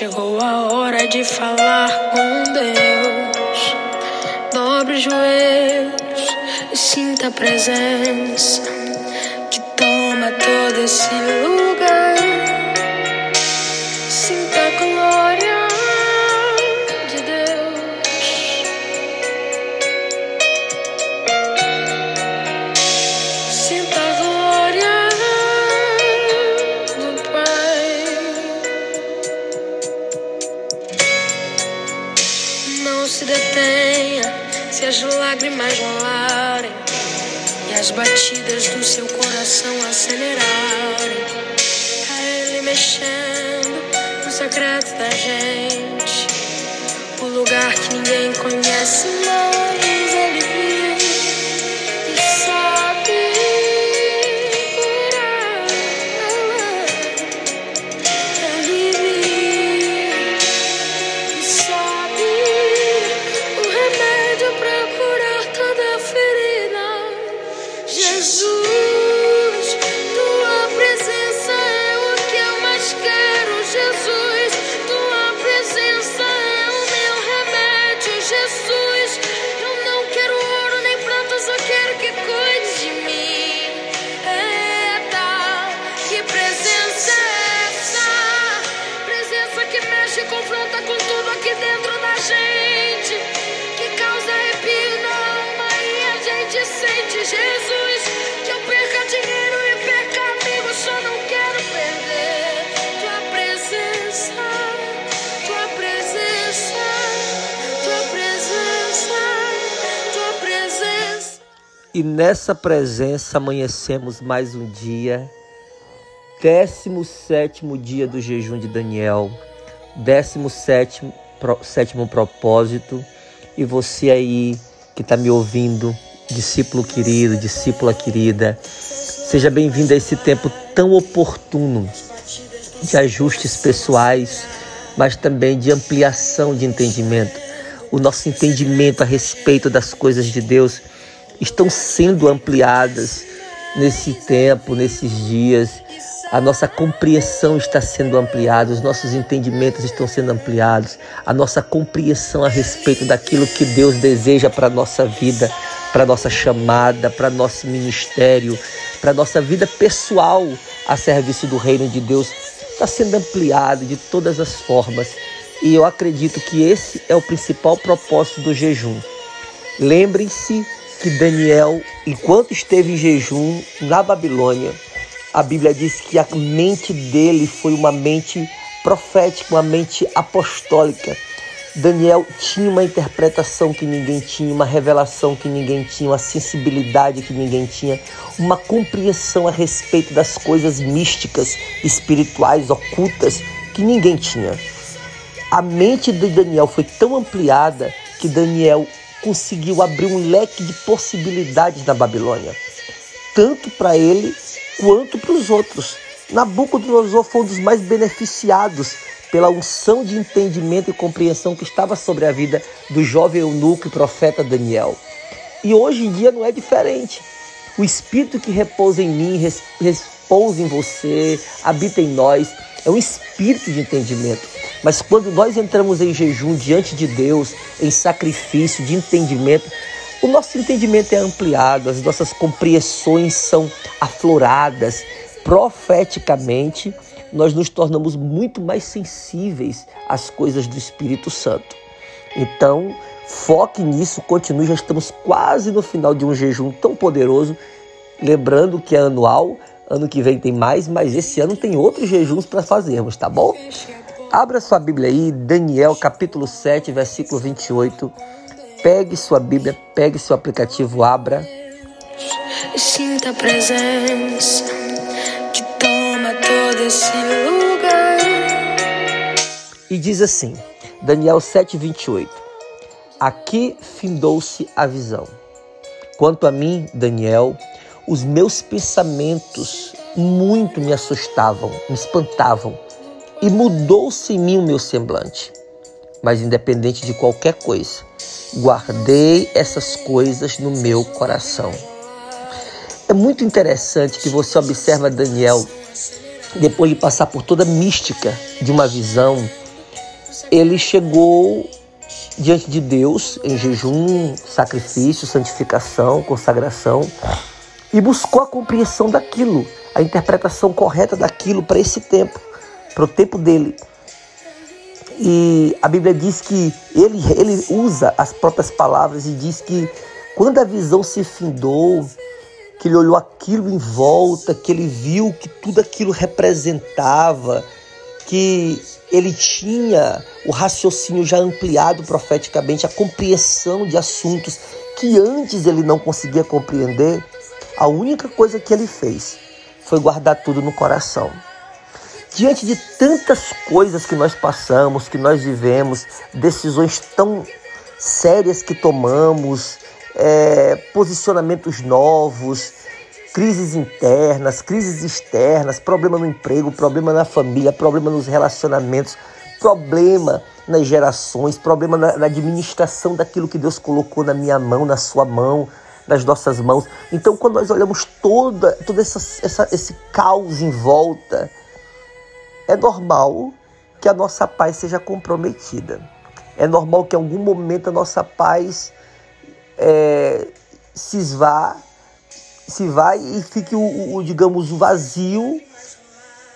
Chegou a hora de falar com Deus. Dobre os joelhos e sinta a presença que toma todo esse lugar. As batidas do seu coração acelerarem. É Ele mexendo no secreto da gente, o lugar que ninguém conhece, mas E nessa presença amanhecemos mais um dia, 17 dia do jejum de Daniel, 17 pro- sétimo propósito. E você aí que está me ouvindo, discípulo querido, discípula querida, seja bem-vindo a esse tempo tão oportuno de ajustes pessoais, mas também de ampliação de entendimento. O nosso entendimento a respeito das coisas de Deus estão sendo ampliadas nesse tempo, nesses dias. A nossa compreensão está sendo ampliada, os nossos entendimentos estão sendo ampliados, a nossa compreensão a respeito daquilo que Deus deseja para a nossa vida, para a nossa chamada, para nosso ministério, para a nossa vida pessoal a serviço do reino de Deus está sendo ampliada de todas as formas. E eu acredito que esse é o principal propósito do jejum. Lembrem-se que Daniel, enquanto esteve em jejum na Babilônia, a Bíblia diz que a mente dele foi uma mente profética, uma mente apostólica. Daniel tinha uma interpretação que ninguém tinha, uma revelação que ninguém tinha, uma sensibilidade que ninguém tinha, uma compreensão a respeito das coisas místicas, espirituais, ocultas que ninguém tinha. A mente de Daniel foi tão ampliada que Daniel conseguiu abrir um leque de possibilidades na Babilônia, tanto para ele quanto para os outros. Nabucodonosor foi um dos mais beneficiados pela unção de entendimento e compreensão que estava sobre a vida do jovem eunuco e profeta Daniel. E hoje em dia não é diferente. O Espírito que repousa em mim, repousa em você, habita em nós, é um espírito de entendimento. Mas quando nós entramos em jejum diante de Deus, em sacrifício de entendimento, o nosso entendimento é ampliado, as nossas compreensões são afloradas. Profeticamente, nós nos tornamos muito mais sensíveis às coisas do Espírito Santo. Então, foque nisso, continue. Já estamos quase no final de um jejum tão poderoso. Lembrando que é anual, ano que vem tem mais, mas esse ano tem outros jejuns para fazermos, tá bom? Abra sua Bíblia aí, Daniel capítulo 7, versículo 28. Pegue sua Bíblia, pegue seu aplicativo, abra. E sinta a presença que toma todo esse lugar. E diz assim, Daniel 7, 28. Aqui findou-se a visão. Quanto a mim, Daniel, os meus pensamentos muito me assustavam, me espantavam, e mudou-se em mim o meu semblante. Mas independente de qualquer coisa, guardei essas coisas no meu coração. É muito interessante que você observa Daniel depois de passar por toda a mística de uma visão, ele chegou diante de Deus em jejum, sacrifício, santificação, consagração e buscou a compreensão daquilo, a interpretação correta daquilo para esse tempo, para o tempo dele. E a Bíblia diz que ele, ele usa as próprias palavras e diz que quando a visão se findou, que ele olhou aquilo em volta, que ele viu que tudo aquilo representava, que ele tinha o raciocínio já ampliado profeticamente, a compreensão de assuntos que antes ele não conseguia compreender, a única coisa que ele fez foi guardar tudo no coração. Diante de tantas coisas que nós passamos, que nós vivemos, decisões tão sérias que tomamos, é, posicionamentos novos, crises internas, crises externas, problema no emprego, problema na família, problema nos relacionamentos, problema nas gerações, problema na, na administração daquilo que Deus colocou na minha mão, na sua mão, nas nossas mãos. Então, quando nós olhamos toda, todo essa, essa, esse caos em volta, é normal que a nossa paz seja comprometida. É normal que em algum momento a nossa paz é, se esvá, se vai e fique o, o, digamos, o vazio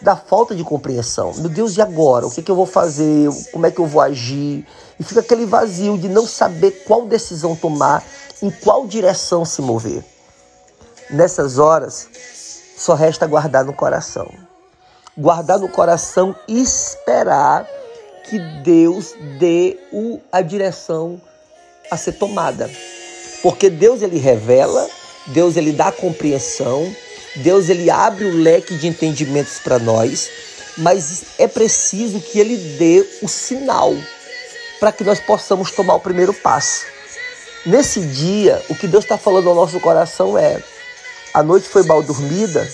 da falta de compreensão. Meu Deus, e agora? O que, que eu vou fazer? Como é que eu vou agir? E fica aquele vazio de não saber qual decisão tomar, em qual direção se mover. Nessas horas, só resta guardar no coração guardar no coração e esperar que Deus dê o, a direção a ser tomada. Porque Deus ele revela, Deus ele dá compreensão, Deus ele abre o leque de entendimentos para nós, mas é preciso que ele dê o sinal para que nós possamos tomar o primeiro passo. Nesse dia, o que Deus está falando ao nosso coração é: a noite foi mal dormida,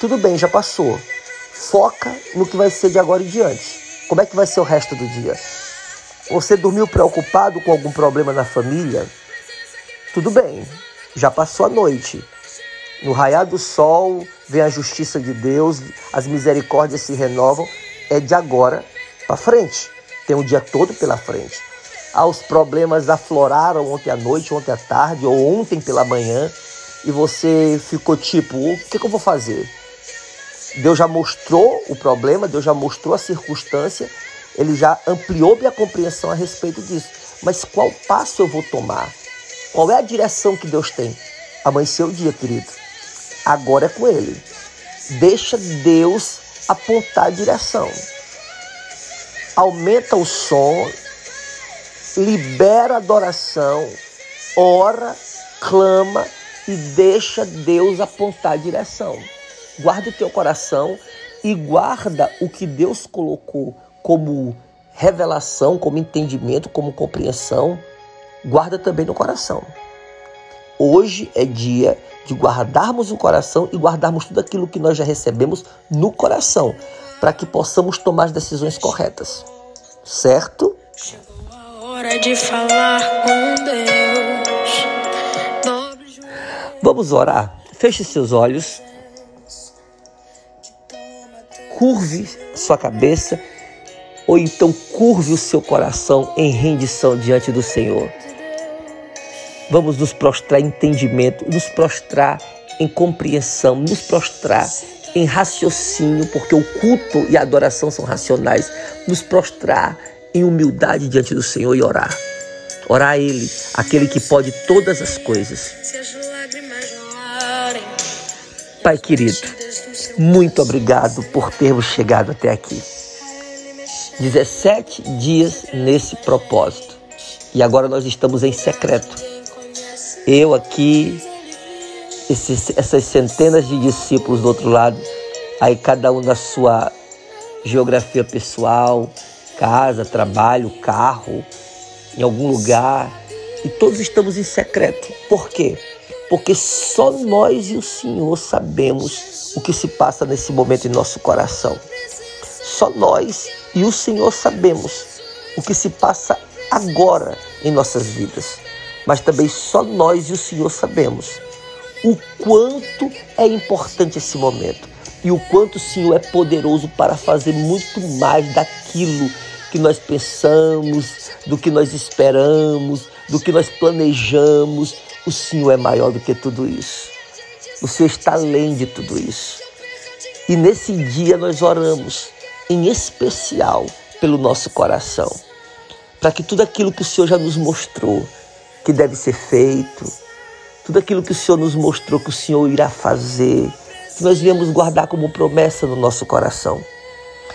tudo bem, já passou foca no que vai ser de agora em diante. Como é que vai ser o resto do dia? Você dormiu preocupado com algum problema na família? Tudo bem, já passou a noite. No raiar do sol vem a justiça de Deus, as misericórdias se renovam. É de agora para frente. Tem o dia todo pela frente. Ah, os problemas afloraram ontem à noite, ontem à tarde ou ontem pela manhã e você ficou tipo: o que, que eu vou fazer? Deus já mostrou o problema, Deus já mostrou a circunstância, ele já ampliou minha compreensão a respeito disso. Mas qual passo eu vou tomar? Qual é a direção que Deus tem? Amanheceu o dia, querido. Agora é com Ele. Deixa Deus apontar a direção. Aumenta o som, libera a adoração, ora, clama e deixa Deus apontar a direção guarda o teu coração e guarda o que Deus colocou como revelação, como entendimento, como compreensão, guarda também no coração. Hoje é dia de guardarmos o coração e guardarmos tudo aquilo que nós já recebemos no coração, para que possamos tomar as decisões corretas. Certo? Chegou a hora de falar com Deus. Vamos orar. Feche seus olhos curve sua cabeça ou então curve o seu coração em rendição diante do Senhor. Vamos nos prostrar em entendimento, nos prostrar em compreensão, nos prostrar em raciocínio, porque o culto e a adoração são racionais, nos prostrar em humildade diante do Senhor e orar. Orar a Ele, aquele que pode todas as coisas. Pai querido, muito obrigado por termos chegado até aqui. 17 dias nesse propósito. E agora nós estamos em secreto. Eu aqui, esses, essas centenas de discípulos do outro lado, aí cada um na sua geografia pessoal, casa, trabalho, carro, em algum lugar. E todos estamos em secreto. Por quê? Porque só nós e o Senhor sabemos o que se passa nesse momento em nosso coração. Só nós e o Senhor sabemos o que se passa agora em nossas vidas. Mas também só nós e o Senhor sabemos o quanto é importante esse momento. e o quanto o Senhor é poderoso para fazer muito mais daquilo que nós pensamos, do que nós esperamos, do que nós planejamos. O Senhor é maior do que tudo isso. O Senhor está além de tudo isso. E nesse dia nós oramos, em especial, pelo nosso coração, para que tudo aquilo que o Senhor já nos mostrou que deve ser feito, tudo aquilo que o Senhor nos mostrou que o Senhor irá fazer, que nós viemos guardar como promessa no nosso coração.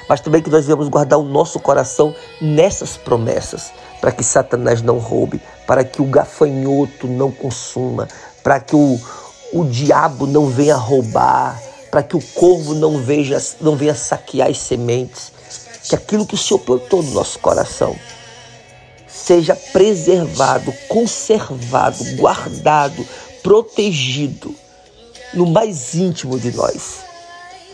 Mas também que nós viemos guardar o nosso coração nessas promessas, para que Satanás não roube, para que o gafanhoto não consuma, para que o, o diabo não venha roubar, para que o corvo não, veja, não venha saquear as sementes, que aquilo que o Senhor plantou no nosso coração seja preservado, conservado, guardado, protegido no mais íntimo de nós.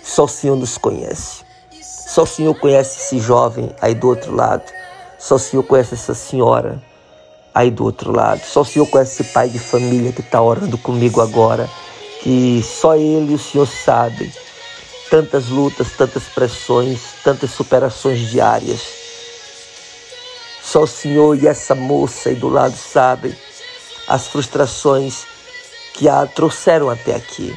Só o Senhor nos conhece. Só o Senhor conhece esse jovem aí do outro lado. Só o Senhor conhece essa senhora aí do outro lado. Só o Senhor conhece esse pai de família que está orando comigo agora. Que só Ele e o Senhor sabem. Tantas lutas, tantas pressões, tantas superações diárias só o Senhor e essa moça aí do lado sabem as frustrações que a trouxeram até aqui.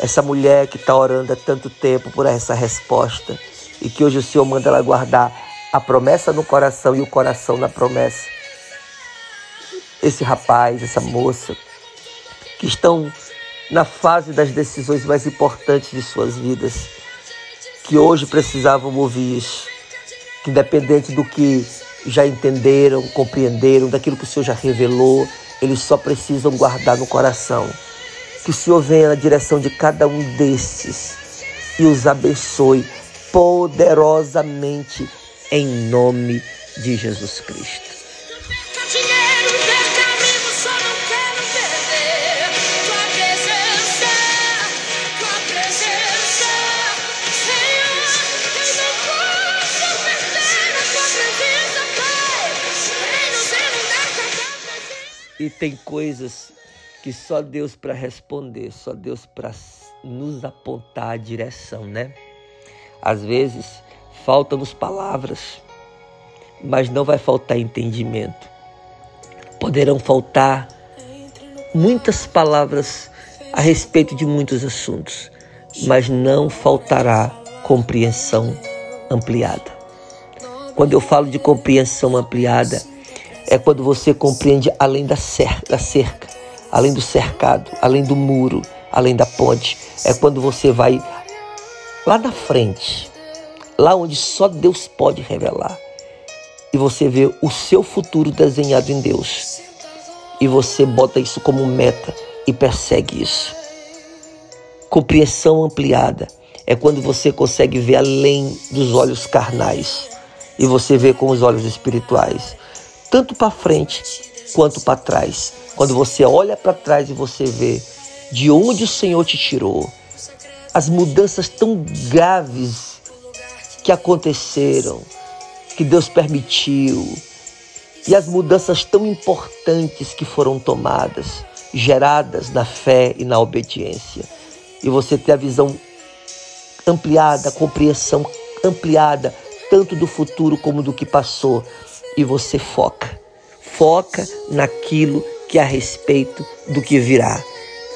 Essa mulher que está orando há tanto tempo por essa resposta e que hoje o Senhor manda ela guardar a promessa no coração e o coração na promessa. Esse rapaz, essa moça, que estão na fase das decisões mais importantes de suas vidas, que hoje precisavam ouvir isso que independente do que já entenderam, compreenderam, daquilo que o Senhor já revelou, eles só precisam guardar no coração. Que o Senhor venha na direção de cada um desses e os abençoe poderosamente em nome de Jesus Cristo. E tem coisas que só Deus para responder, só Deus para nos apontar a direção, né? Às vezes faltam-nos palavras, mas não vai faltar entendimento. Poderão faltar muitas palavras a respeito de muitos assuntos, mas não faltará compreensão ampliada. Quando eu falo de compreensão ampliada, é quando você compreende além da cerca, da cerca, além do cercado, além do muro, além da ponte. É quando você vai lá na frente, lá onde só Deus pode revelar. E você vê o seu futuro desenhado em Deus. E você bota isso como meta e persegue isso. Compreensão ampliada é quando você consegue ver além dos olhos carnais e você vê com os olhos espirituais tanto para frente quanto para trás. Quando você olha para trás e você vê de onde o Senhor te tirou, as mudanças tão graves que aconteceram, que Deus permitiu, e as mudanças tão importantes que foram tomadas, geradas na fé e na obediência. E você ter a visão ampliada, a compreensão ampliada, tanto do futuro como do que passou, e você foca. Foca naquilo que é a respeito do que virá.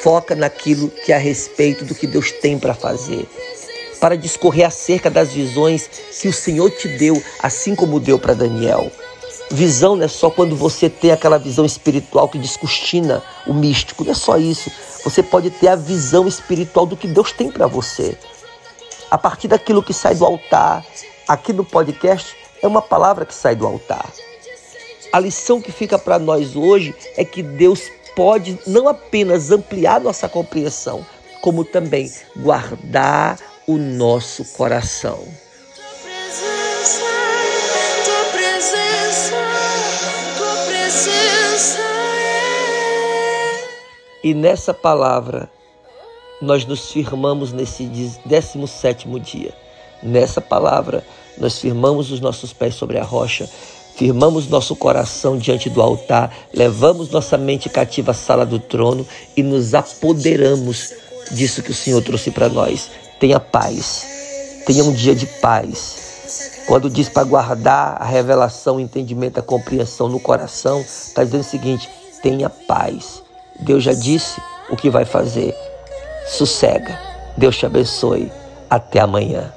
Foca naquilo que é a respeito do que Deus tem para fazer. Para discorrer acerca das visões que o Senhor te deu, assim como deu para Daniel. Visão não é só quando você tem aquela visão espiritual que descortina o místico, não é só isso. Você pode ter a visão espiritual do que Deus tem para você. A partir daquilo que sai do altar, aqui no podcast, é uma palavra que sai do altar. A lição que fica para nós hoje é que Deus pode não apenas ampliar nossa compreensão, como também guardar o nosso coração. E nessa palavra nós nos firmamos nesse 17 dia. Nessa palavra nós firmamos os nossos pés sobre a rocha, firmamos nosso coração diante do altar, levamos nossa mente cativa à sala do trono e nos apoderamos disso que o Senhor trouxe para nós. Tenha paz. Tenha um dia de paz. Quando diz para guardar a revelação, o entendimento, a compreensão no coração, está dizendo o seguinte: tenha paz. Deus já disse o que vai fazer. Sossega. Deus te abençoe. Até amanhã.